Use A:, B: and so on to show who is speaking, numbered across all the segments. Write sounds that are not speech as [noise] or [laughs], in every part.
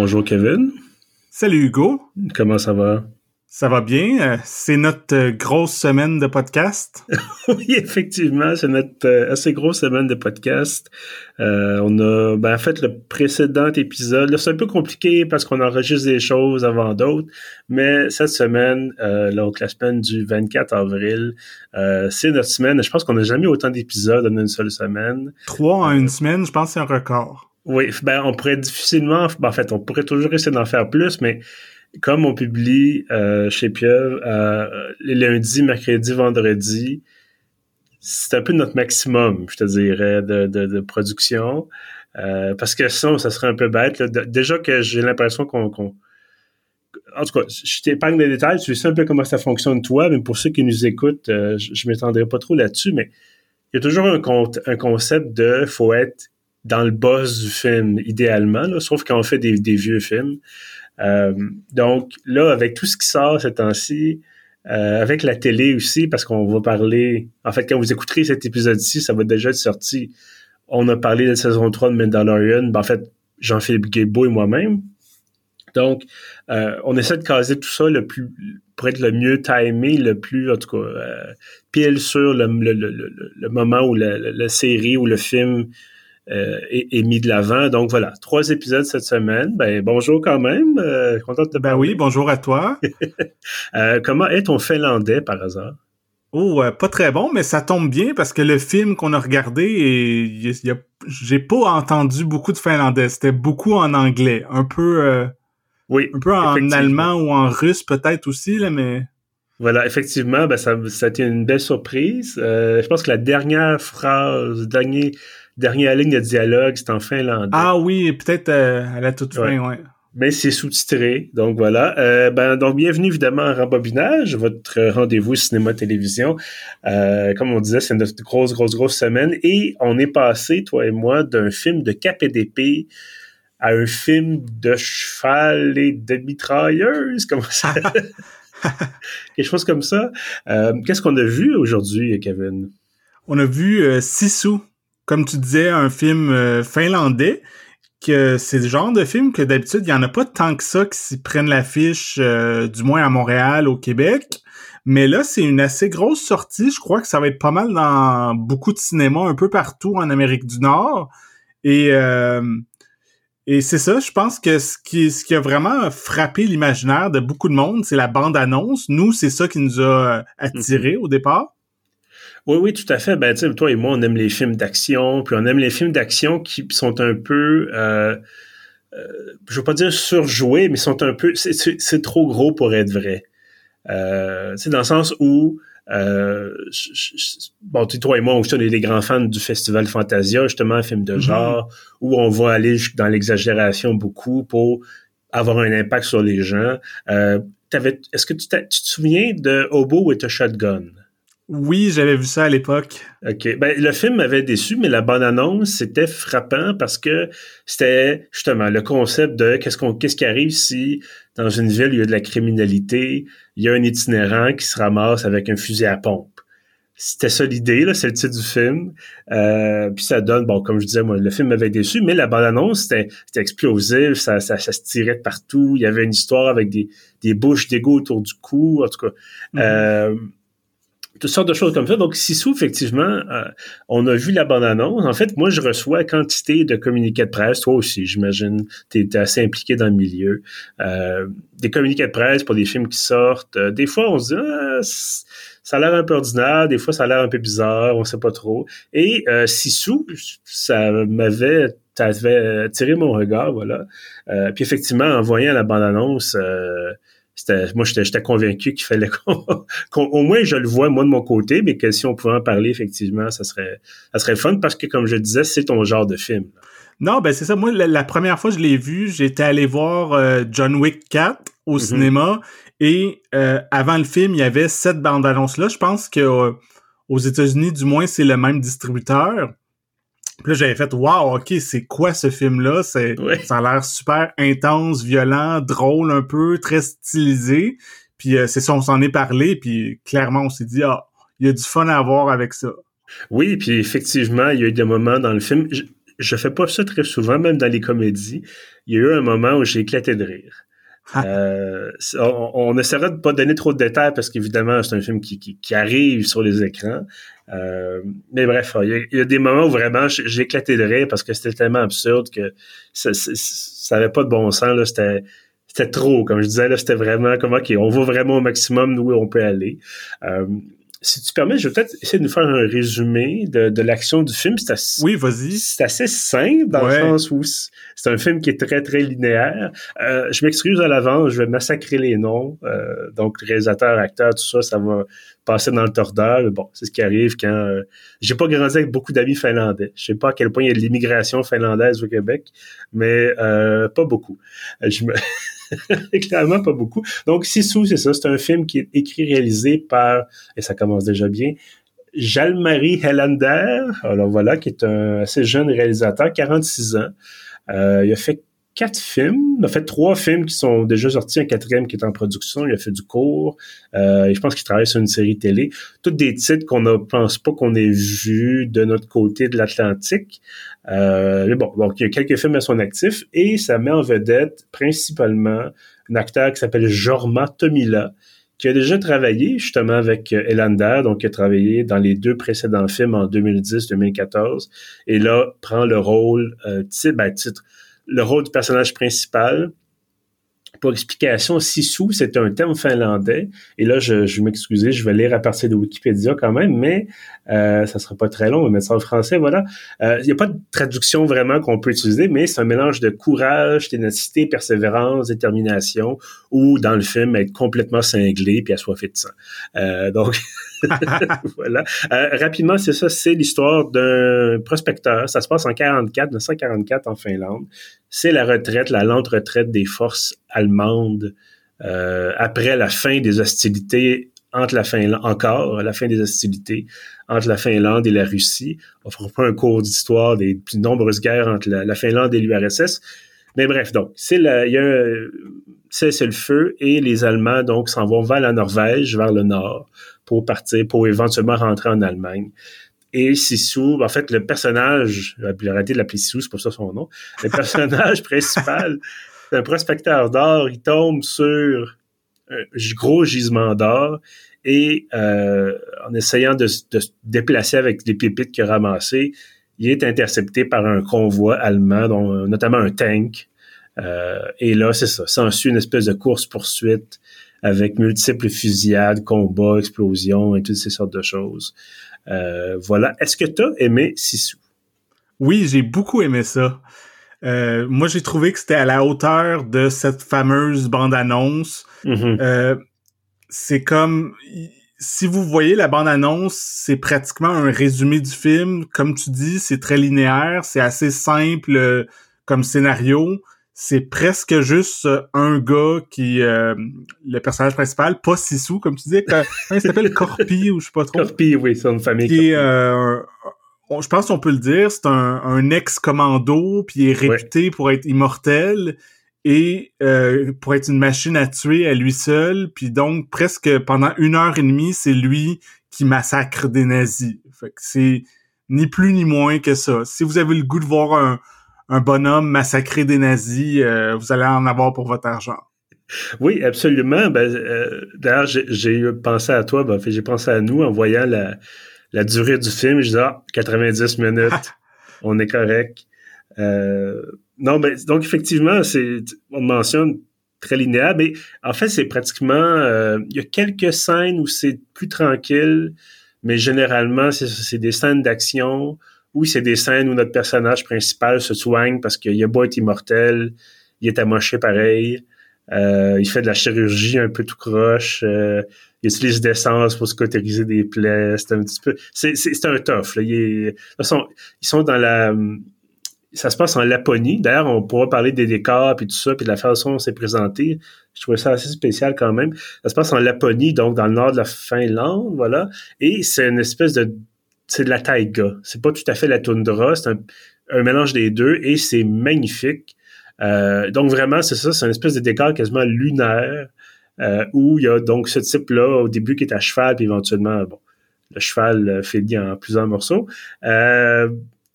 A: bonjour Kevin.
B: Salut Hugo.
A: Comment ça va?
B: Ça va bien? Euh, c'est notre euh, grosse semaine de podcast. [laughs]
A: oui, effectivement, c'est notre euh, assez grosse semaine de podcast. on a ben, fait le précédent épisode. C'est un peu compliqué parce qu'on enregistre des choses avant d'autres, mais cette semaine, donc la semaine du 24 avril, c'est notre semaine. Je pense qu'on n'a jamais eu autant d'épisodes en une seule semaine.
B: Trois en une semaine, je pense que c'est un record.
A: Oui, ben on pourrait difficilement, ben, en fait, on pourrait toujours essayer d'en faire plus, mais comme on publie euh, chez Pieuvre euh, les lundis, mercredis, vendredis, c'est un peu notre maximum, je te dirais, de, de, production. Euh, parce que sinon, ça serait un peu bête. Déjà que j'ai l'impression qu'on... en tout cas, je t'épargne des détails, tu sais un peu comment ça fonctionne toi, mais pour ceux qui nous écoutent, je, je m'étendrai pas trop là-dessus, mais il y a toujours un, un concept de faut être dans le boss du film, idéalement, là, sauf quand on fait des, vieux films. Euh, donc là, avec tout ce qui sort ces temps-ci, euh, avec la télé aussi, parce qu'on va parler, en fait, quand vous écouterez cet épisode-ci, ça va déjà être sorti. On a parlé de la saison 3 de Mandalorian, ben, en fait, Jean-Philippe Guébeau et moi-même. Donc, euh, on essaie de caser tout ça le plus, pour être le mieux timé, le plus, en tout cas, pile sur le, le, le, le, moment où la, la, série ou le film euh, est, mis de l'avant. Donc voilà, trois épisodes cette semaine. Ben bonjour quand même. Euh,
B: content de te Ben oui, bonjour à toi. [laughs]
A: euh, comment est ton finlandais par hasard?
B: Oh, euh, pas très bon, mais ça tombe bien parce que le film qu'on a regardé, et j'ai pas entendu beaucoup de finlandais. C'était beaucoup en anglais, un peu, euh,
A: oui,
B: un peu en allemand ou en russe peut-être aussi là, mais.
A: Voilà, effectivement, ben ça, ça a été une belle surprise. je pense que la dernière phrase, dernier dernière ligne de dialogue, c'est en finlandais.
B: Ah oui, peut-être euh, à la toute fin, ouais.
A: Mais c'est sous-titré, donc voilà. Euh, ben, donc bienvenue évidemment à Rembobinage, votre rendez-vous cinéma-télévision. Euh, comme on disait, c'est notre grosse, grosse, grosse semaine et on est passé, toi et moi, d'un film de cap et d'épée à un film de cheval et de mitrailleuse, comme ça. [laughs] Quelque chose comme ça. Euh, qu'est-ce qu'on a vu aujourd'hui, Kevin?
B: On a vu euh, Sisu comme tu disais, un film euh, finlandais, que c'est le genre de film que d'habitude, il y en a pas tant que ça qui prennent l'affiche, euh, du moins à Montréal, au Québec. Mais là, c'est une assez grosse sortie. Je crois que ça va être pas mal dans beaucoup de cinéma un peu partout en Amérique du Nord. Et, euh, et c'est ça, je pense que ce qui, ce qui a vraiment frappé l'imaginaire de beaucoup de monde, c'est la bande-annonce. Nous, c'est ça qui nous a attirés mm-hmm. au départ.
A: Oui, oui, tout à fait. Ben, tu sais, toi et moi, on aime les films d'action, puis on aime les films d'action qui sont un peu, euh, euh, je veux pas dire surjoués, mais sont un peu, c'est trop gros pour être vrai. Euh, c'est dans le sens où, euh, bon, toi et moi, on est des grands fans du Festival Fantasia, justement, un film de mm-hmm. genre, où on va aller dans l'exagération beaucoup pour avoir un impact sur les gens. Euh, Est-ce que tu, tu, te souviens de Hobo with a Shotgun?
B: Oui, j'avais vu ça à l'époque.
A: OK. Ben, le film m'avait déçu, mais la bonne annonce, c'était frappant parce que c'était justement le concept de qu'est-ce qu'on qu'est-ce qui arrive si dans une ville il y a de la criminalité, il y a un itinérant qui se ramasse avec un fusil à pompe. C'était ça l'idée, là, c'est le titre du film. Euh, puis ça donne, bon, comme je disais, moi, le film m'avait déçu, mais la bande-annonce, c'était, c'était explosif, ça, ça, ça, se tirait de partout. Il y avait une histoire avec des, des bouches d'égo autour du cou, en tout cas. Mm-hmm. euh, toutes sortes de choses comme ça. Donc, Sissou, effectivement, euh, on a vu la bande-annonce. En fait, moi, je reçois quantité de communiqués de presse. Toi aussi, j'imagine, tu es assez impliqué dans le milieu. Euh, des communiqués de presse pour des films qui sortent. Euh, des fois, on se dit, ah, ça a l'air un peu ordinaire. Des fois, ça a l'air un peu bizarre. On sait pas trop. Et Sissou, ça m'avait avait attiré mon regard, voilà. puis effectivement, en voyant la bande-annonce, moi j'étais convaincu qu'il fallait qu'au [laughs] moins je le vois moi de mon côté mais que si on pouvait en parler effectivement ça serait ça serait fun parce que comme je disais c'est ton genre de film
B: non ben c'est ça. Moi la, première fois que je l'ai vu j'étais allé voir euh, John Wick 4 au mm-hmm. cinéma et euh, avant le film il y avait cette bande annonce là je pense que euh, aux États-Unis du moins c'est le même distributeur puis là, j'avais fait Wow, ok, c'est quoi ce film-là? C'est ça a l'air super intense, violent, drôle un peu, très stylisé. Puis euh, c'est ça, on s'en est parlé, puis clairement, on s'est dit Ah, il y a du fun à avoir avec ça.
A: Oui, puis effectivement, il y a eu des moments dans le film. je fais pas ça très souvent, même dans les comédies. Il y a eu un moment où j'ai éclaté de rire. Ah. Euh, on, on, essaiera de pas donner trop de détails parce qu'évidemment, c'est un film qui, qui, arrive sur les écrans. Euh, mais bref, il y, a, des moments où vraiment j'ai éclaté de rire parce que c'était tellement absurde que ça, ça, avait pas de bon sens. Là, c'était c'était trop, comme je disais, là, c'était vraiment comme OK, on va vraiment au maximum où on peut aller. Euh, si tu permets, je vais peut-être essayer de nous faire un résumé de, de l'action du film. C'est assez,
B: oui, vas-y.
A: C'est assez simple dans le sens où c'est un film qui est très, très linéaire. Euh, je m'excuse à l'avance, je vais massacrer les noms. Euh, donc, réalisateur, acteur, tout ça, ça va passer dans le tordeur. Bon, c'est ce qui arrive quand... Euh, j'ai pas grandi avec beaucoup d'amis finlandais. Je sais pas à quel point il y a de l'immigration finlandaise au Québec, mais euh, pas beaucoup. Je me... [laughs] [laughs] Clairement, pas beaucoup. Donc, Sissou, c'est ça. C'est un film qui est écrit, réalisé par, et ça commence déjà bien, Jalmarie Hellander. Alors voilà, qui est un assez jeune réalisateur, 46 ans. Euh, il a fait quatre films. Il a fait trois films qui sont déjà sortis, un quatrième qui est en production. Il a fait du cours. Euh, je pense qu'il travaille sur une série télé. Toutes des titres qu'on ne pense pas qu'on ait vus de notre côté de l'Atlantique. Euh, mais bon, donc il y a quelques films à son actif et ça met en vedette principalement un acteur qui s'appelle Jorma Tomila, qui a déjà travaillé justement avec Elander, donc qui a travaillé dans les deux précédents films en 2010-2014, et là prend le rôle euh, titre, ben, titre le rôle du personnage principal. Pour explication, Sisu, c'est un terme finlandais. Et là, je, je m'excuser, je vais lire à partir de Wikipédia quand même, mais euh, ça sera pas très long, on va mettre ça en français, voilà. Euh, il n'y a pas de traduction vraiment qu'on peut utiliser, mais c'est un mélange de courage, ténacité, persévérance, détermination, ou dans le film, être complètement cinglé puis assoiffé de sang. Euh, donc, [laughs] [laughs] voilà. Euh, rapidement, c'est ça, c'est l'histoire d'un prospecteur. Ça se passe en 44, 1944 en Finlande. C'est la retraite, la lente retraite des forces allemandes euh, après la fin des hostilités entre la Finlande, encore la fin des hostilités entre la Finlande et la Russie. On fera pas un cours d'histoire des plus nombreuses guerres entre la, Finlande et l'URSS. Mais bref, donc, c'est il y a c'est le feu et les Allemands, donc, s'en vont vers la Norvège, vers le nord, pour partir, pour éventuellement rentrer en Allemagne. Et Sissou, en fait, le personnage, j'ai arrêté de l'appeler Sissou, c'est pas ça son nom, le personnage [laughs] principal, un prospecteur d'or, il tombe sur un gros gisement d'or et euh, en essayant de, se déplacer avec les pépites qu'il a ramassées, il est intercepté par un convoi allemand, dont, notamment un tank. Euh, et là, c'est ça. S'ensuit une espèce de course-poursuite avec multiples fusillades, combats, explosions et toutes ces sortes de choses. Euh, voilà. Est-ce que tu as aimé Sissou?
B: Oui, j'ai beaucoup aimé ça. moi, j'ai trouvé que c'était à la hauteur de cette fameuse bande-annonce. Mm-hmm c'est comme si vous voyez la bande-annonce, c'est pratiquement un résumé du film. Comme tu dis, c'est très linéaire, c'est assez simple euh, comme scénario. C'est presque juste euh, un gars qui, euh, le personnage principal, pas Sissou, comme tu dis, [laughs] il s'appelle Corpi ou je sais pas trop.
A: Corpi, oui, c'est une famille.
B: Qui je pense qu'on peut le dire, c'est un, un ex-commando, puis il est réputé pour être immortel et euh, pour être une machine à tuer à lui seul, puis donc presque pendant une heure et demie, c'est lui qui massacre des nazis. Fait que c'est ni plus ni moins que ça. Si vous avez le goût de voir un, un bonhomme massacrer des nazis, euh, vous allez en avoir pour votre argent.
A: Oui, absolument. Ben, euh, D'ailleurs, j'ai pensé à toi, ben, j'ai pensé à nous en voyant la, la durée du film. Je disais, ah, 90 minutes, [laughs] on est correct. Euh, non, mais donc effectivement, c'est on mentionne très linéaire, mais en fait, c'est pratiquement euh, il y a quelques scènes où c'est plus tranquille, mais généralement, c'est des scènes d'action. Oui, c'est des scènes où notre personnage principal se soigne parce qu'il a beau être immortel, il est amoché pareil. Euh, il fait de la chirurgie un peu tout croche. Euh, il utilise d'essence pour se cautériser des plaies. C'est un petit peu. C'est, un tough. Là. ils sont dans la ça se passe en Laponie. D'ailleurs, on pourra parler des décors puis tout ça, puis de la façon dont c'est présenté. Je trouvais ça assez spécial quand même. Ça se passe en Laponie, donc dans le nord de la Finlande, voilà. Et c'est une espèce de... C'est de la taïga. C'est pas tout à fait la toundra, c'est un, mélange des deux et c'est magnifique. Euh, donc vraiment, c'est ça, c'est une espèce de décor quasiment lunaire euh, où il y a donc ce type-là au début qui est à cheval, puis éventuellement, bon, le cheval euh, fait en plusieurs morceaux. Euh,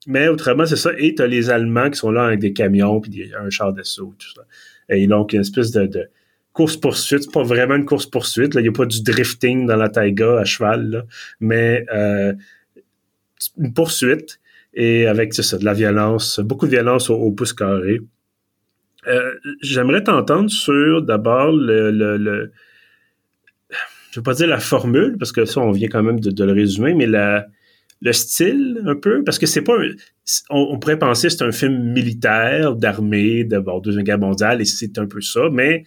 A: mais autrement, c'est ça. Et t'as les Allemands qui sont là avec des camions puis un char d'assaut, tout ça. Et donc, une espèce de, de course-poursuite. C'est pas vraiment une course-poursuite. Il n'y a pas du drifting dans la taïga à cheval, là, mais euh, une poursuite. Et avec ça, de la violence, beaucoup de violence au, pouce carré. Euh, J'aimerais t'entendre sur d'abord le, le, le, je vais pas dire la formule, parce que ça, on vient quand même de, de le résumer, mais la, le style un peu parce que c'est pas on, pourrait penser que c'est un film militaire d'armée de bon, deuxième guerre mondiale et c'est un peu ça mais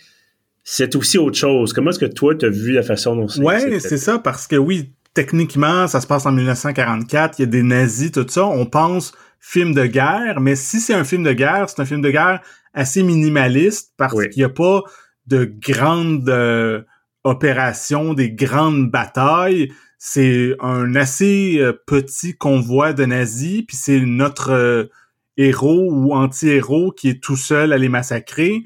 A: c'est aussi autre chose. Comment est-ce que toi tu as vu la façon dont c'est
B: ouais c'est ça parce que oui techniquement ça se passe en 1944 il y a des nazis tout ça on pense film de guerre mais si c'est un film de guerre c'est un film de guerre assez minimaliste parce qu'il n'y a pas de grandes euh, opérations des grandes batailles c'est un assez euh, petit convoi de nazis, puis c'est notre euh, héros ou anti-héros qui est tout seul à les massacrer.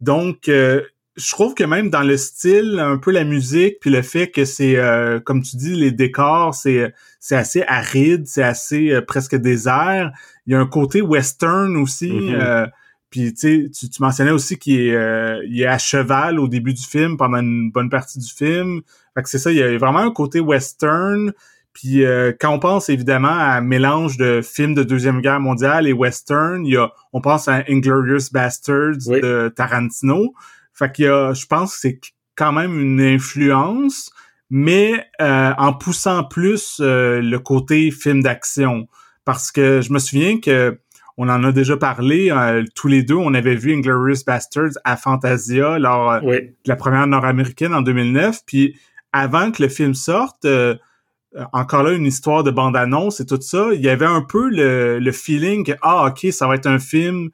B: Donc, euh, je trouve que même dans le style, un peu la musique, puis le fait que c'est, comme tu dis, les décors, c'est c'est assez aride, c'est assez presque désert. Il y a un côté western aussi. Mm-hmm. Puis tu, tu mentionnais aussi qu'il est, il est à cheval au début du film, pendant une bonne partie du film. Fait que c'est ça, il y a vraiment un côté western. Puis euh, quand on pense évidemment à un mélange de films de Deuxième Guerre mondiale et western, il y a, on pense à Inglorious Bastards de Tarantino. Fait qu'il y a, je pense que c'est quand même une influence, mais euh, en poussant plus euh, le côté film d'action. Parce que je me souviens que on en a déjà parlé tous les deux. On avait vu Inglorious Bastards à Fantasia lors de la première nord-américaine en 2009. Puis avant que le film sorte, euh, encore là, une histoire de bande-annonce et tout ça, il y avait un peu le, feeling que, ah, OK, ça va être un film,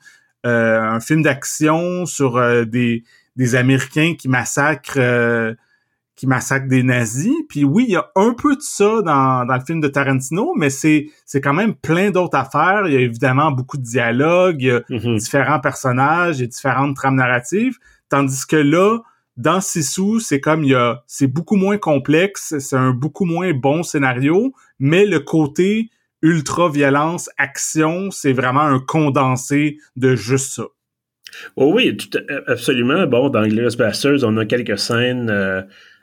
B: euh, un film d'action sur euh, des, des Américains qui massacrent qui massacrent des nazis. Puis oui, il y a un peu de ça dans, dans le film de Tarantino, mais c'est c'est quand même plein d'autres affaires. Il y a évidemment beaucoup de dialogues, il y a mm-hmm. différents personnages et différentes trames narratives. Tandis que là, dans Sissou, c'est comme il y a, c'est beaucoup moins complexe, c'est un beaucoup moins bon scénario, mais le côté ultra violence, action, c'est vraiment un condensé de juste ça.
A: Oh oui, tout, absolument. Bon, dans Glorious Bastards, on a quelques scènes, euh,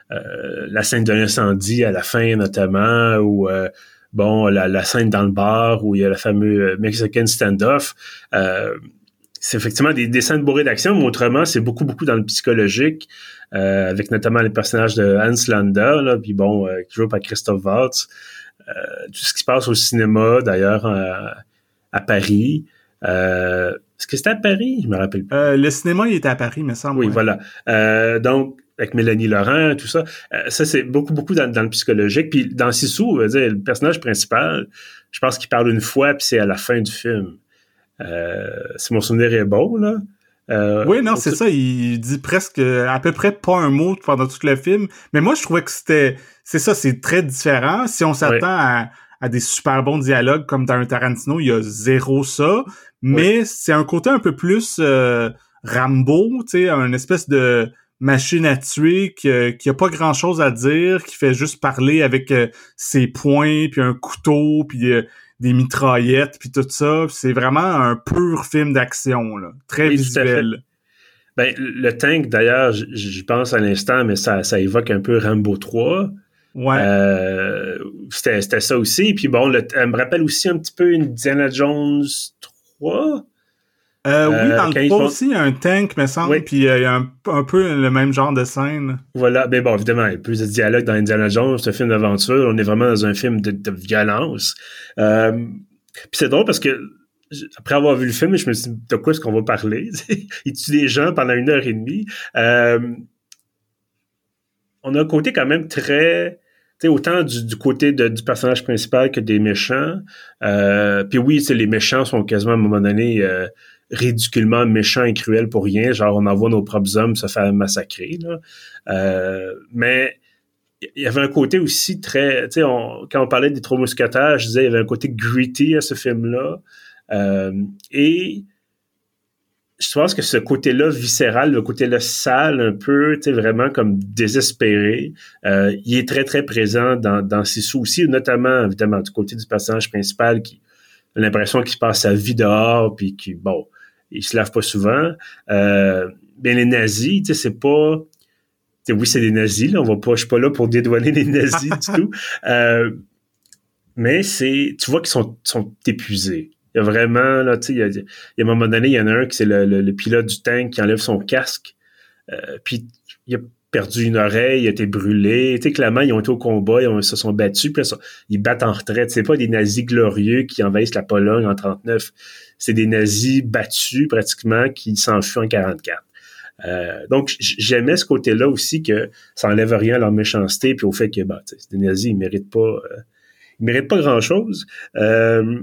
A: la scène d'un incendie à la fin notamment, ou euh, bon, la, scène dans le bar où il y a le fameux Mexican standoff c'est effectivement des, des scènes bourrées d'action, mais autrement, c'est beaucoup, beaucoup dans le psychologique, euh, avec notamment les personnages de Hans Landa, là, puis bon, euh, qui joue par Christophe Waltz. Euh, tout ce qui se passe au cinéma, d'ailleurs, à Paris. Est-ce que c'était à Paris? Je me rappelle
B: pas. le cinéma, il était à Paris, me semble.
A: Oui, voilà. donc, avec Mélanie Laurent, tout ça. ça, c'est beaucoup, beaucoup dans, dans, le psychologique. Puis dans Sissou, le personnage principal, je pense qu'il parle une fois, puis c'est à la fin du film. Euh, si mon souvenir est bon, là.
B: Euh, oui, non, c'est ça. Il dit presque à peu près pas un mot pendant tout le film. Mais moi, je trouvais que c'était, c'est ça, c'est très différent. Si on s'attend à, à, des super bons dialogues comme dans un Tarantino, il y a zéro ça. Mais c'est un côté un peu plus euh, Rambo, tu sais, un espèce de machine à tuer qui, qui a pas grand chose à dire, qui fait juste parler avec ses poings puis un couteau puis des mitraillettes puis tout ça. C'est vraiment un pur film d'action, là, très visuel.
A: Ben, le tank, d'ailleurs, j'y pense à l'instant, mais ça, ça évoque un peu Rambo 3. Ouais. Euh, c'était ça aussi. Puis bon, le, elle me rappelle aussi un petit peu Indiana Jones 3.
B: Euh, oui, euh, dans le 3 aussi, il y a un tank, me semble, puis euh, il y a un, peu le même genre de scène.
A: Voilà, mais bon, évidemment, il y a plus de dialogue dans Indiana Jones, c'est un film d'aventure, on est vraiment dans un film de, violence. Euh, puis c'est drôle parce que après avoir vu le film, je me suis dit, de quoi est-ce qu'on va parler? [laughs] il tue des gens pendant une heure et demie. on a un côté quand même très... sais, autant du, côté du personnage principal que des méchants. puis oui, les méchants sont quasiment à un moment donné ridiculement méchant et cruel pour rien. Genre, on envoie nos propres hommes se faire massacrer. Euh, mais il y avait un côté aussi très... Tu sais, quand on parlait des trois mousquetaires, je disais il y avait un côté gritty à ce film-là. Euh, et je pense que ce côté-là viscéral, le côté-là sale, un peu, tu sais, vraiment comme désespéré, euh, il est très, très présent dans, dans ses soucis, notamment, évidemment, du côté du personnage principal qui l'impression qu'il passe sa vie dehors, puis qu'il, bon, il se lave pas souvent. Euh, bien, les nazis, tu sais, c'est pas... Oui, c'est des nazis, là, on va pas, je suis pas là pour dédouaner les nazis du tout. [laughs] Euh, mais c'est, tu vois qu'ils sont, sont épuisés. Il y a vraiment, là, tu sais, il, y a, un moment donné, il y en a un qui c'est le, pilote du tank qui enlève son casque, euh, puis il a perdu une oreille, il a été brûlé. Tu sais, clairement, ils ont été au combat, ils, se sont battus, puis ils battent en retraite. C'est pas des nazis glorieux qui envahissent la Pologne en 39. C'est des nazis battus, pratiquement, qui s'enfuient en 44. Euh, donc, j'aimais ce côté-là aussi que ça enlève rien à leur méchanceté, puis au fait que, bah, des nazis, ils méritent pas, euh, ils méritent pas grand-chose. Euh,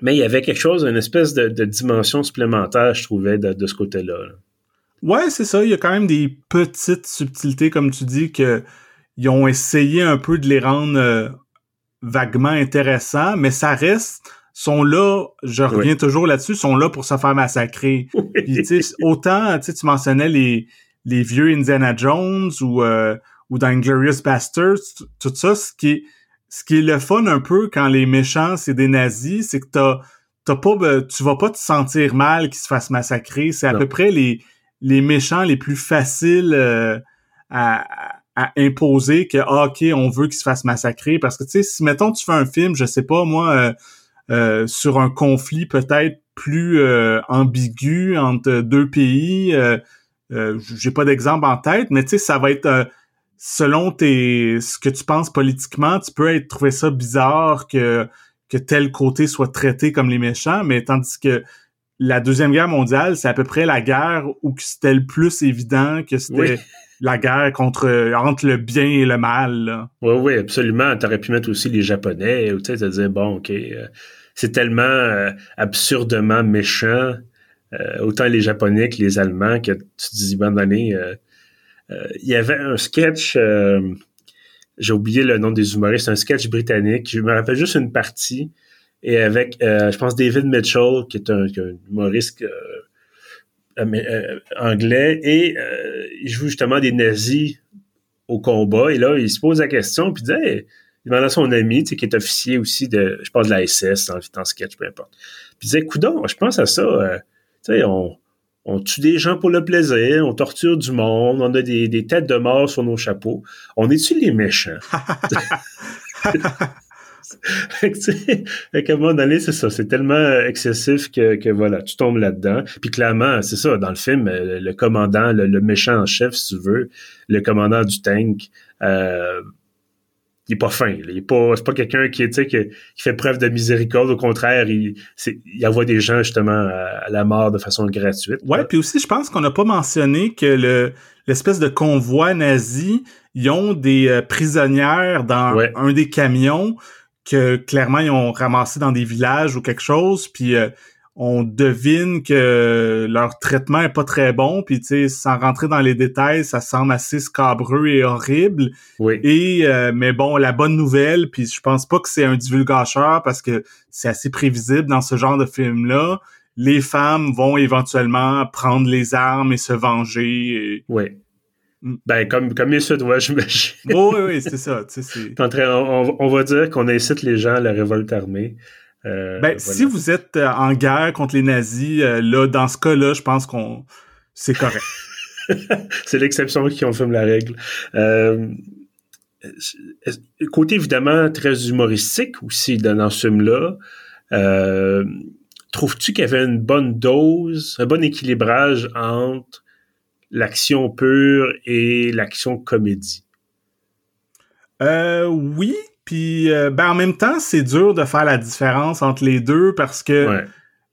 A: mais il y avait quelque chose, une espèce de, dimension supplémentaire, je trouvais, de, ce côté-là. là
B: Ouais, c'est ça. Il y a quand même des petites subtilités, comme tu dis, que ils ont essayé un peu de les rendre euh, vaguement intéressants, mais ça reste sont là, je reviens toujours là-dessus, sont là pour se faire massacrer. [laughs] autant, tu mentionnais les, les vieux Indiana Jones ou, euh, ou dans Inglorious Bastards, tout ça, ce qui est, ce qui est le fun un peu quand les méchants, c'est des nazis, c'est que t'as, t'as pas, tu vas pas te sentir mal qu'ils se fassent massacrer. C'est à peu près les, les méchants les plus faciles euh, à, imposer que ah, ok on veut qu'ils se fassent massacrer. Parce que tu sais si mettons tu fais un film je sais pas moi euh, euh, sur un conflit peut-être plus ambigu entre deux pays j'ai pas d'exemple en tête mais tu sais ça va être selon tes ce que tu penses politiquement tu peux être trouver ça bizarre que que tel côté soit traité comme les méchants. Mais tandis que la Deuxième Guerre mondiale, c'est à peu près la guerre où c'était le plus évident que c'était [laughs] la guerre contre entre le bien et le mal.
A: Oui, oui, absolument. T'aurais pu mettre aussi les Japonais, tu sais, te dire, bon, OK, euh, c'est tellement euh, absurdement méchant, euh, autant les Japonais que les Allemands, que tu te dis, bon, année, il y avait un sketch j'ai oublié le nom des humoristes, un sketch britannique. Je me rappelle juste une partie et avec, euh, je pense, David Mitchell, qui est un, humoriste euh, euh, anglais, et il joue justement des nazis au combat, et là, il se pose la question, puis il dit, il demande à son ami, tu sais, qui est officier aussi de, je pense, de la SS, dans, dans sketch, peu importe. Puis il disait, coudon, je pense à ça, tu sais, on, on tue des gens pour le plaisir, on torture du monde, on a des, des têtes de mort sur nos chapeaux. On est-tu les méchants? [laughs] [laughs] [laughs] fait qu'à un moment donné, c'est ça. C'est tellement excessif que, que, voilà, tu tombes là-dedans. Puis clairement, c'est ça, dans le film, euh, le, commandant, le, méchant en chef, si tu veux, le commandant du tank, euh, il est pas fin. Il est pas, c'est pas quelqu'un qui, qui, qui fait preuve de miséricorde. Au contraire, il, il envoie des gens justement à, la mort de façon gratuite.
B: Ouais, puis aussi, je pense qu'on n'a pas mentionné que le l'espèce de convoi nazi, ils ont des euh, prisonnières dans un des camions que clairement ils ont ramassé dans des villages ou quelque chose, puis euh, on devine que leur traitement est pas très bon, puis tu sais, sans rentrer dans les détails, ça semble assez scabreux et horrible.
A: Oui.
B: Et euh, mais bon, la bonne nouvelle, puis je pense pas que c'est un divulgateur parce que c'est assez prévisible dans ce genre de film-là. Les femmes vont éventuellement prendre les armes et se venger.
A: Oui. Mm. Ben, comme, comme se doit, [laughs] j'imagine.
B: Oh, oui, oui, c'est ça.
A: On, on, va dire qu'on incite les gens à la révolte armée.
B: Euh, ben, si vous êtes euh, en guerre contre les nazis, euh, là, dans ce cas-là, je pense qu'on c'est correct. [laughs]
A: c'est l'exception qui confirme la règle. côté évidemment très humoristique aussi dans ce film-là. Trouves-tu qu'il y avait une bonne dose, un bon équilibrage entre l'action pure et l'action comédie?
B: Euh, oui, puis euh, ben en même temps, c'est dur de faire la différence entre les deux parce que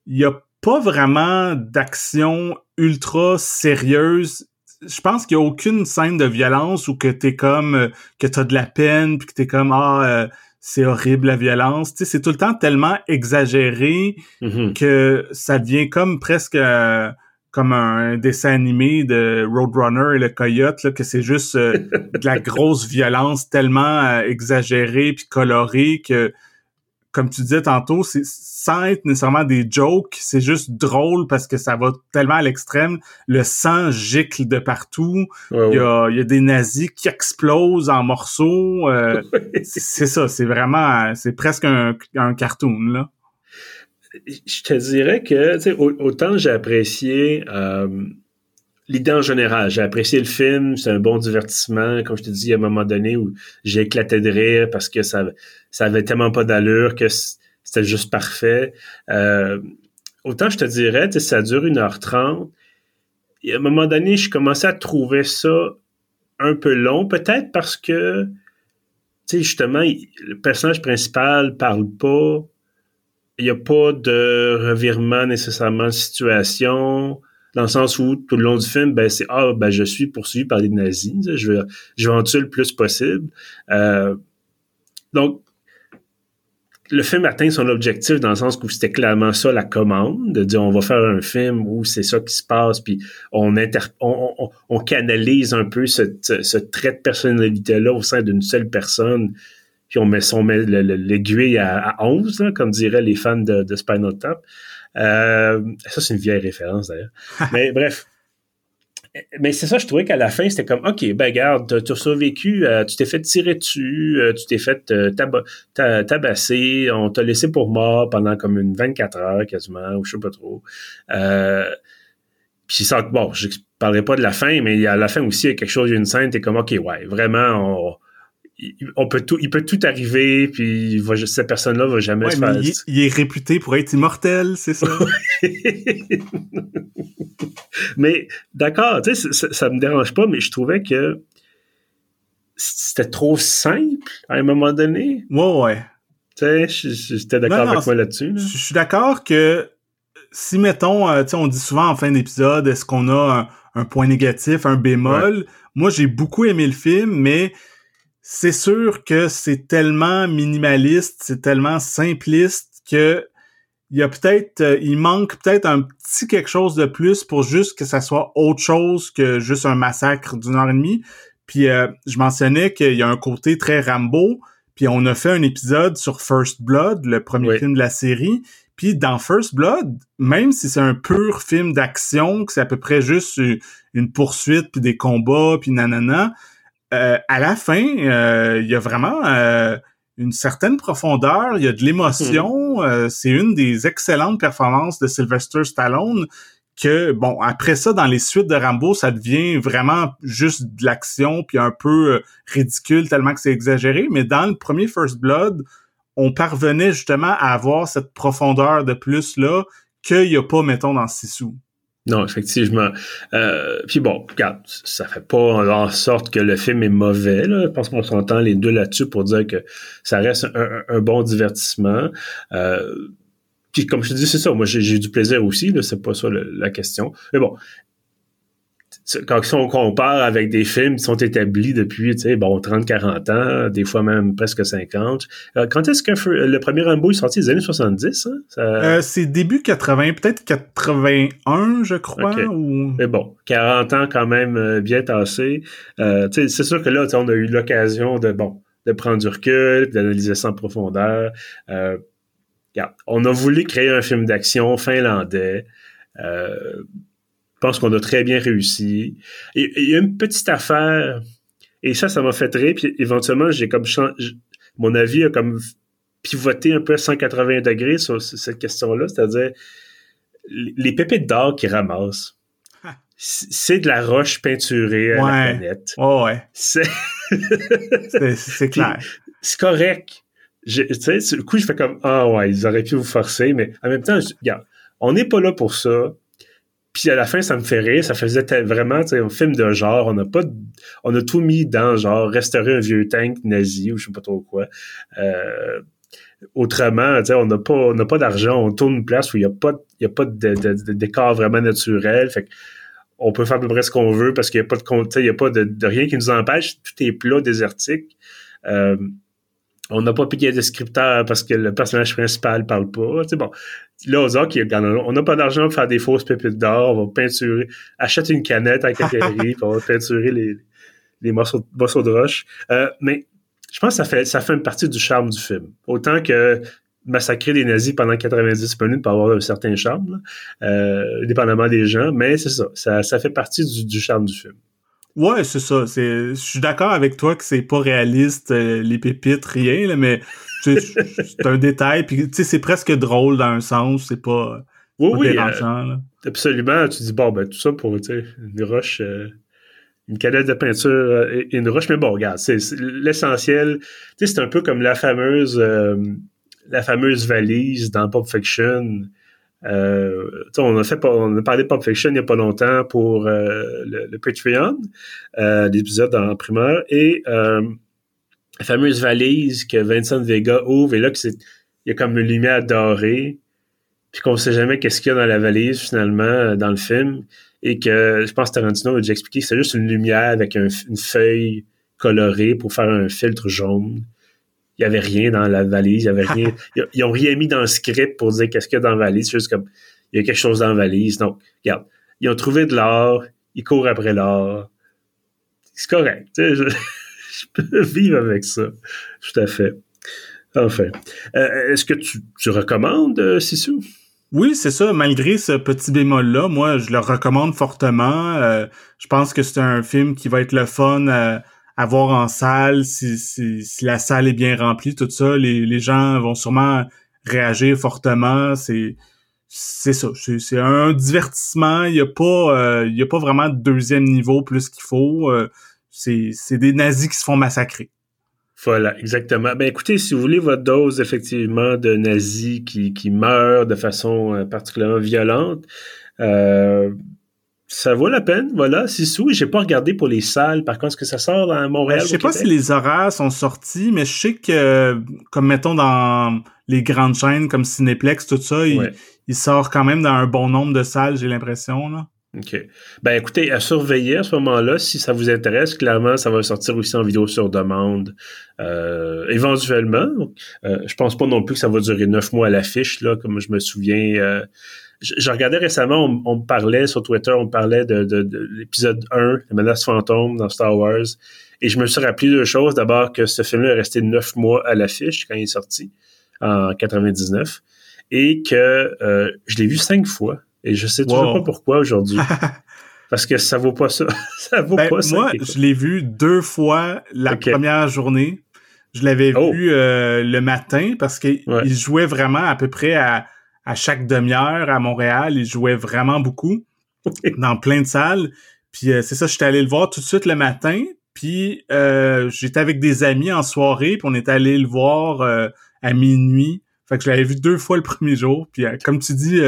B: il y a pas vraiment d'action ultra sérieuse. Je pense qu'il y a aucune scène de violence où que t'es comme euh, que t'as de la peine puis que t'es comme ah c'est horrible la violence. Tu sais, c'est tout le temps tellement exagéré mm-hmm. que ça devient comme presque comme un dessin animé de Roadrunner et le Coyote, là, que c'est juste euh, de la [laughs] grosse violence tellement euh, exagérée puis colorée que, comme tu disais tantôt, c'est sans être nécessairement des jokes, c'est juste drôle parce que ça va tellement à l'extrême. Le sang gicle de partout. il, y a, il, y a, des nazis qui explosent en morceaux. Euh, [laughs] c'est ça, c'est vraiment, c'est presque un, un cartoon là.
A: Je te dirais que, autant j'ai apprécié euh, l'idée en général. J'ai apprécié le film, c'est un bon divertissement. Comme je te dis, à un moment donné où j'ai éclaté de rire parce que ça, ça avait tellement pas d'allure que c'était juste parfait. Euh, autant je te dirais, ça dure 1h30. Et à un moment donné, je commençais à trouver ça un peu long, peut-être parce que, tu sais, justement, le personnage principal parle pas. Il n'y a pas de revirement nécessairement de situation dans le sens où tout le long du film, ben c'est ah ben je suis poursuivi par les nazis, je vais en tuer le plus possible. Euh, donc le film atteint son objectif dans le sens où c'était clairement ça la commande, de dire on va faire un film où c'est ça qui se passe, puis on, on, on, canalise un peu ce, trait de personnalité-là au sein d'une seule personne, puis on met, son l'aiguille à, à 11, comme diraient les fans de, de Spinal Tap. Euh, ça, c'est une vieille référence d'ailleurs. [laughs] Mais bref. Mais c'est ça, je trouvais qu'à la fin, c'était comme, OK, ben garde, tu as survécu, euh, tu t'es fait tirer dessus, euh, tu t'es fait tabasser, on t'a laissé pour mort pendant comme une 24 heures quasiment, ou je sais pas trop. puis ça, bon, je parlerai pas de la fin, mais à la fin aussi, il y a quelque chose, il y a une scène, t'es comme, OK, ouais, vraiment, on on peut tout, il peut tout arriver, puis cette personne-là va jamais se faire.
B: Il, est réputé pour être immortel, c'est ça? [laughs]
A: mais d'accord, tu sais, ça, me dérange pas, mais je trouvais que c'était trop simple à un moment donné.
B: Ouais, ouais.
A: Tu sais, j'étais d'accord avec moi là-dessus.
B: Je suis d'accord que si mettons, euh, tu sais, on dit souvent en fin d'épisode, est-ce qu'on a un, point négatif, un bémol? Moi, j'ai beaucoup aimé le film, mais c'est sûr que c'est tellement minimaliste, c'est tellement simpliste que il y a peut-être, euh, il manque peut-être un petit quelque chose de plus pour juste que ça soit autre chose que juste un massacre d'une heure et demie. Puis euh, je mentionnais qu'il y a un côté très Rambo. Puis on a fait un épisode sur First Blood, le premier film de la série. Puis dans First Blood, même si c'est un pur film d'action, que c'est à peu près juste une poursuite puis des combats puis nanana, euh, à la fin, euh, il y a vraiment euh, une certaine profondeur, il y a de l'émotion. Hmm. c'est une des excellentes performances de Sylvester Stallone que, bon, après ça, dans les suites de Rambo, ça devient vraiment juste de l'action, puis un peu ridicule tellement que c'est exagéré. Mais dans le premier First Blood, on parvenait justement à avoir cette profondeur de plus-là qu'il n'y a pas, mettons, dans Sissou.
A: Non, effectivement. Euh, puis bon, regarde, ça fait pas en sorte que le film est mauvais. Là. Je pense qu'on s'entend les deux là-dessus pour dire que ça reste un, bon divertissement. Euh, puis comme je te dis, c'est ça. Moi, j'ai eu du plaisir aussi. C'est pas ça la question. Mais bon, quand on compare avec des films qui sont établis depuis, tu sais, bon, 30, 40 ans, des fois même presque 50. Euh, quand est-ce que le premier Rambo est sorti? Les années 70, hein?
B: Euh, c'est début 80, peut-être 81, je crois.
A: Mais bon, 40 ans quand même euh, bien tassé. c'est sûr que là, on a eu l'occasion de, bon, de prendre du recul, d'analyser ça en profondeur. on a voulu créer un film d'action finlandais. Je pense qu'on a très bien réussi. Il y a une petite affaire, et ça, ça m'a fait rire, puis éventuellement, j'ai comme mon avis a comme pivoté un peu à 180 degrés sur cette question-là, c'est-à-dire les pépites d'or qu'ils ramassent. C'est de la roche peinturée à la planète.
B: Oh ouais.
A: C'est [laughs]
B: clair.
A: C'est correct. Tu sais, du coup, je fais comme Ah ouais, ils auraient pu vous forcer, mais en même temps, regarde, on n'est pas là pour ça. Puis à la fin, ça me fait rire. Ça faisait vraiment un film de genre. On a pas, on a tout mis dans genre restaurer un vieux tank nazi ou je sais pas trop quoi. Euh, autrement, on n'a pas, on pas d'argent. On tourne une place où il y a pas, il a pas de, décor vraiment naturel. Fait on peut faire à peu près ce qu'on veut parce qu'il n'y a pas de, il y a pas de, rien qui nous empêche. Tout est plat, désertique. Euh, on n'a pas payé de scripteur parce que le personnage principal parle pas. Tu bon, là, aux on n'a pas d'argent pour faire des fausses pépites d'or, on va peinturer, achète une canette à la puis on va peinturer les, les morceaux, morceaux de roche. Euh, mais je pense que ça fait, ça fait une partie du charme du film. Autant que massacrer des nazis pendant 90 minutes pour avoir un certain charme, euh, dépendamment des gens, mais c'est ça, ça, ça fait partie du, du charme du film.
B: Ouais, c'est ça. C'est, je suis d'accord avec toi que c'est pas réaliste, euh, les pépites, rien, là, mais c'est un détail. Puis, tu sais, c'est presque drôle dans un sens. C'est pas,
A: oui,
B: pas
A: oui,
B: dérangeant. là.
A: absolument. Tu dis, bon, ben, tout ça pour, une roche, euh, une canette de peinture euh, et une roche. Mais bon, regarde, c'est l'essentiel. Tu sais, c'est un peu comme la fameuse, euh, la fameuse valise dans Pulp Fiction. Euh, on a parlé de Pulp Fiction il y a pas longtemps pour euh, le, Patreon, euh, l'épisode en primeur, et euh, la fameuse valise que Vincent Vega ouvre, et là, il y a comme une lumière dorée, puis qu'on sait jamais qu'est-ce qu'il y a dans la valise finalement dans le film, et que je pense que Tarantino a déjà expliqué c'est juste une lumière avec un- une feuille colorée pour faire un filtre jaune. Il y avait rien dans la valise, il y avait rien. Ils, ils ont rien mis dans le script pour dire qu'est-ce qu'il y a dans la valise. C'est juste comme il y a quelque chose dans la valise. Donc, regarde, ils ont trouvé de l'or, ils courent après l'or. C'est correct. Je, [laughs] je peux vivre avec ça. Tout à fait. Enfin. Euh, Est-ce que tu, tu recommandes euh, Sissou?
B: Oui, c'est ça. Malgré ce petit bémol-là, moi, je le recommande fortement. Euh, je pense que c'est un film qui va être le fun à, à voir en salle. Si, si, si la salle est bien remplie, tout ça, les, les gens vont sûrement réagir fortement. C'est c'est ça. C'est c'est un divertissement. Il y a pas euh, il y a pas vraiment de deuxième niveau plus qu'il faut. Euh, c'est c'est des nazis qui se font massacrer.
A: Voilà, exactement. Ben écoutez, si vous voulez votre dose effectivement de nazis qui, qui meurent de façon euh, particulièrement violente, euh, ça vaut la peine. Voilà, c'est sous. J'ai pas regardé pour les salles. Par contre, est-ce que ça sort dans Montréal?
B: Ben, je sais pas si les horaires sont sortis, mais je sais que, comme mettons dans les grandes chaînes comme Cinéplex, tout ça, il sort quand même dans un bon nombre de salles, j'ai l'impression. là.
A: OK. Ben écoutez, à surveiller à ce moment-là, si ça vous intéresse, clairement, ça va sortir aussi en vidéo sur demande euh, éventuellement. Euh, je pense pas non plus que ça va durer neuf mois à l'affiche, là, comme je me souviens. euh, je, je regardais récemment, on, on me parlait sur Twitter, on me parlait de, de, de l'épisode 1, La menace fantôme dans Star Wars. Et je me suis rappelé deux choses. D'abord que ce film-là est resté neuf mois à l'affiche quand il est sorti, en 99. Et que euh, je l'ai vu cinq fois. Et je sais toujours
B: Wow.
A: pas pourquoi aujourd'hui. [laughs] Parce que ça vaut pas ça. [laughs] ça vaut
B: Ben,
A: pas ça.
B: moi, je l'ai vu deux fois la première journée. Je l'avais
A: Oh.
B: vu euh, le matin parce qu'il
A: Ouais.
B: jouait vraiment à peu près à, à chaque demi-heure à Montréal. Il jouait vraiment beaucoup [laughs] dans plein de salles. Puis euh, c'est ça, j'étais allé le voir tout de suite le matin. Puis euh, j'étais avec des amis en soirée, puis on est allé le voir euh, à minuit. Fait que je l'avais vu deux fois le [laughs] premier jour. Puis comme tu dis,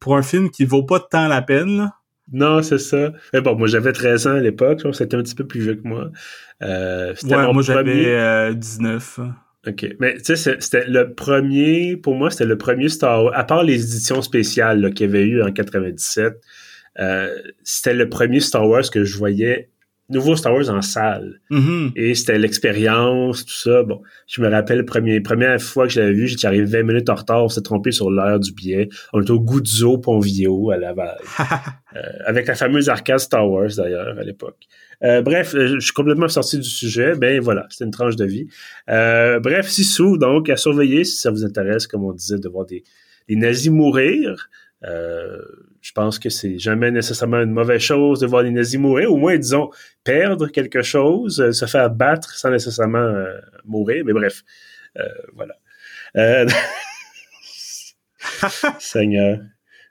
B: pour un film qui vaut pas tant la peine, là,
A: Non, c'est ça. Mais bon, moi, j'avais 13 ans à l'époque. C'était un petit peu plus vieux que moi. Euh, c'était
B: ouais,
A: mon
B: moi j'avais
A: premier-
B: euh, 19.
A: OK. Mais tu sais, c'était le premier, pour moi, c'était le premier Star Wars, à part les éditions spéciales qu'il y avait eu en 97, euh, c'était le premier Star Wars que je voyais, nouveau Star Wars en salle.
B: Mhm.
A: Et c'était l'expérience, tout ça. Bon, je me rappelle, la première, fois que je l'avais vu, j'étais arrivé 20 minutes en retard, on s'est trompé sur l'heure du billet. On était au Guzzo Ponvio à Laval. [laughs] Euh, avec la fameuse arcade Star Wars, d'ailleurs, à l'époque. Euh, bref, euh, je suis complètement sorti du sujet. Ben voilà, c'était une tranche de vie. Euh, bref, Sissou, donc, à surveiller si ça vous intéresse, comme on disait, de voir des, des nazis mourir. Euh, je pense que c'est jamais nécessairement une mauvaise chose de voir les nazis mourir. Au moins, disons, perdre quelque chose, euh, se faire battre sans nécessairement euh, mourir. Mais bref, euh, voilà. [laughs] Seigneur.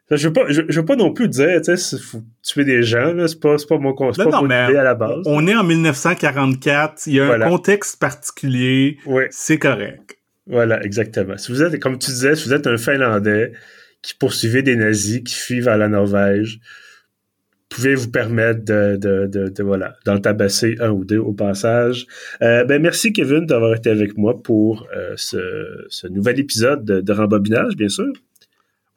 A: Je veux pas, je, je veux pas non plus dire, tu sais, faut tuer des gens, là, c'est pas, c'est pas mon con- c'est
B: Non,
A: pas
B: non,
A: mon
B: mais
A: idée à la base.
B: On est en 1944, il y a
A: Voilà.
B: un contexte particulier,
A: Oui,
B: c'est correct.
A: voilà, exactement. Si vous êtes, comme tu disais, si vous êtes un Finlandais qui poursuivait des nazis, qui fuit vers la Norvège, pouvez vous permettre de, de, de, de, voilà, d'en tabasser un ou deux au passage. Euh, ben, merci Kevin d'avoir été avec moi pour euh, ce, ce nouvel épisode de, de Rembobinage, bien sûr.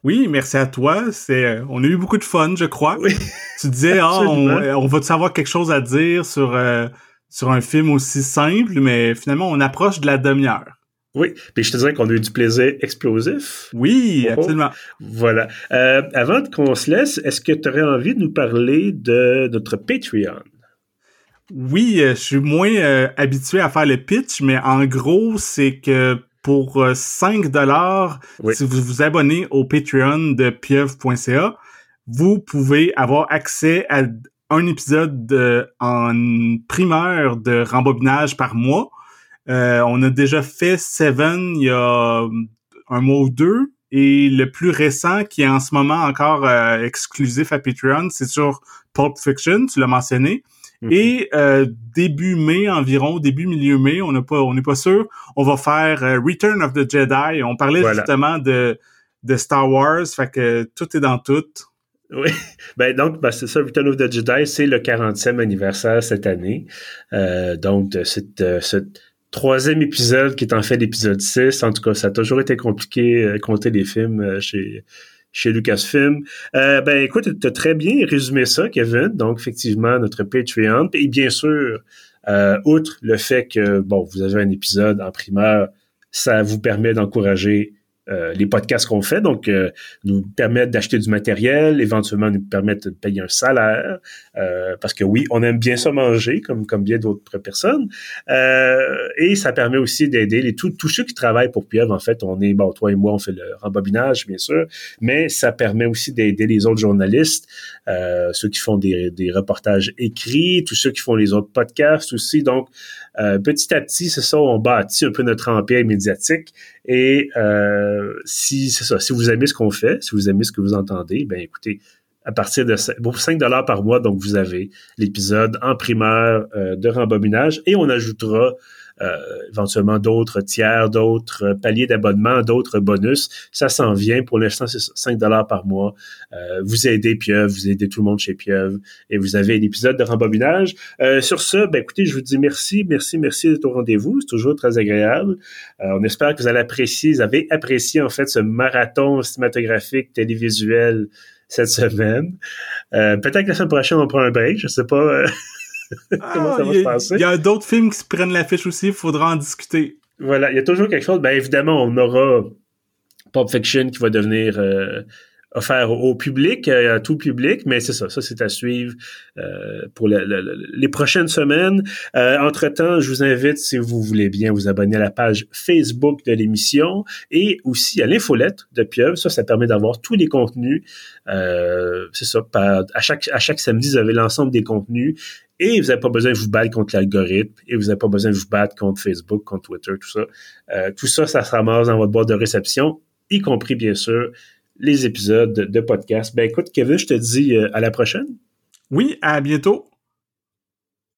B: Oui, merci à toi. C'est, euh, on a eu beaucoup de fun, je crois.
A: Oui. [laughs]
B: Tu disais, ah, on,
A: Absolument.
B: on va-tu avoir quelque chose à dire sur, euh, sur un film aussi simple, mais finalement, on approche de la demi-heure.
A: Oui, puis je te dirais qu'on a eu du plaisir explosif.
B: Oui,
A: Oh.
B: absolument.
A: Voilà. Euh, avant qu'on se laisse, est-ce que tu aurais envie de nous parler de notre Patreon?
B: Oui, euh, je suis moins euh, habitué à faire le pitch, mais en gros, c'est que pour euh, 5 dollars,
A: Oui.
B: si vous vous abonnez au Patreon de pieuvre.ca, vous pouvez avoir accès à, un épisode en primeur de rembobinage par mois. On a déjà fait Seven il y a un mois ou deux. Et le plus récent, qui est en ce moment encore exclusif à Patreon, c'est sur Pulp Fiction, tu l'as mentionné. Mhm. Et euh, début mai environ, début milieu mai, on n'a pas, on n'est pas sûr. On va faire euh, Return of the Jedi. On parlait justement de de Star Wars, fait que tout est dans tout.
A: Oui, [laughs] ben donc ben c'est ça, Return of the Jedi, c'est le 40e anniversaire cette année. Euh, donc c'est ce troisième épisode qui est en fait l'épisode 6. En tout cas, ça a toujours été compliqué de compter les films chez chez Lucasfilm. Euh, ben écoute, tu as très bien résumé ça, Kevin. Donc, effectivement, notre Patreon. Et bien sûr, euh, outre le fait que, bon, vous avez un épisode en primeur, ça vous permet d'encourager euh, les podcasts qu'on fait, donc euh, nous permettent d'acheter du matériel, éventuellement nous permettent de payer un salaire, euh, parce que oui, on aime bien se manger, comme, comme bien d'autres personnes, et ça permet aussi d'aider les tous ceux qui travaillent pour Pieuvre, en fait, on est, bon, toi et moi, on fait le rembobinage, bien sûr, mais ça permet aussi d'aider les autres journalistes, ceux qui font des, des reportages écrits, tous ceux qui font les autres podcasts aussi, donc petit à petit, c'est ça, on bâtit un peu notre empire médiatique, et euh, si c'est ça, si vous aimez ce qu'on fait, si vous aimez ce que vous entendez, ben écoutez, à partir de 5 dollars par mois, donc vous avez l'épisode en primeur euh, de rembobinage. Et on ajoutera euh, éventuellement d'autres tiers, d'autres paliers d'abonnement, d'autres bonus. Ça s'en vient. Pour l'instant, c'est 5 dollars par mois. Euh, vous aidez Pieuvre, vous aidez tout le monde chez Pieuvre et vous avez l'épisode de rembobinage. Euh, sur ce, ben écoutez, je vous dis merci, merci, merci de ton rendez-vous. C'est toujours très agréable. on espère que vous allez apprécier, vous avez apprécié en fait ce marathon cinématographique télévisuel cette semaine. Peut-être que la semaine prochaine, on prend un break. Je sais pas. [laughs] [laughs]
B: Comment ça va se passer? Il y a d'autres films qui se prennent l'affiche aussi, il faudra en discuter.
A: Voilà, il y a toujours quelque chose. Bien évidemment, on aura Pop Fiction qui va devenir euh, offert au public, euh, à tout public, mais c'est ça, ça c'est à suivre euh, pour les prochaines semaines. Euh, entre-temps, je vous invite, si vous voulez bien, vous abonner à la page Facebook de l'émission et aussi à l'infolette de Pieuvre. Ça, ça permet d'avoir tous les contenus. c'est ça, à, chaque, à chaque samedi, vous avez l'ensemble des contenus et vous n'avez pas besoin de vous battre contre l'algorithme et vous n'avez pas besoin de vous battre contre Facebook, contre Twitter, tout ça. tout ça, ça se ramasse dans votre boîte de réception, y compris, bien sûr, les épisodes de podcast. Ben écoute, Kevin, je te dis euh, à la prochaine.
B: Oui, à bientôt.